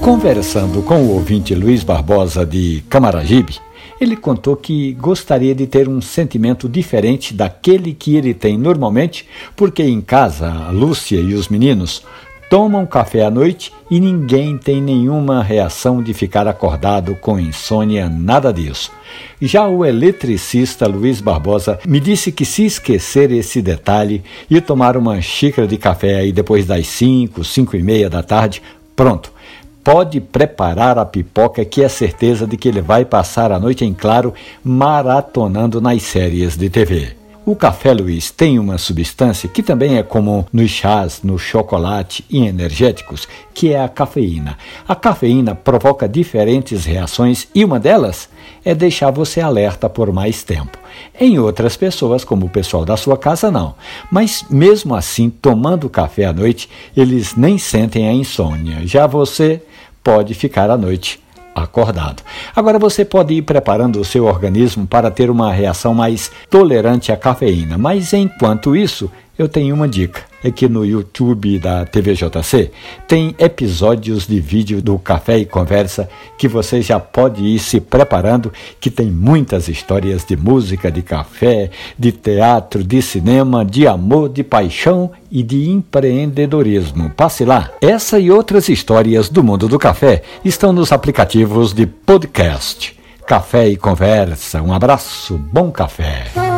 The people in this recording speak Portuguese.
Conversando com o ouvinte Luiz Barbosa de Camaragibe, ele contou que gostaria de ter um sentimento diferente daquele que ele tem normalmente, porque em casa a Lúcia e os meninos tomam café à noite e ninguém tem nenhuma reação de ficar acordado com insônia, nada disso. Já o eletricista Luiz Barbosa me disse que se esquecer esse detalhe e tomar uma xícara de café aí depois das 5, 5 e meia da tarde, pronto pode preparar a pipoca que é certeza de que ele vai passar a noite em claro maratonando nas séries de TV. O café Luiz tem uma substância que também é comum nos chás, no chocolate e energéticos, que é a cafeína. A cafeína provoca diferentes reações e uma delas é deixar você alerta por mais tempo. Em outras pessoas, como o pessoal da sua casa, não. Mas mesmo assim, tomando café à noite, eles nem sentem a insônia. Já você pode ficar à noite acordado. Agora você pode ir preparando o seu organismo para ter uma reação mais tolerante à cafeína, mas enquanto isso, eu tenho uma dica. É que no YouTube da TVJC tem episódios de vídeo do Café e Conversa que você já pode ir se preparando, que tem muitas histórias de música, de café, de teatro, de cinema, de amor, de paixão e de empreendedorismo. Passe lá. Essa e outras histórias do mundo do café estão nos aplicativos de podcast. Café e Conversa. Um abraço, bom café.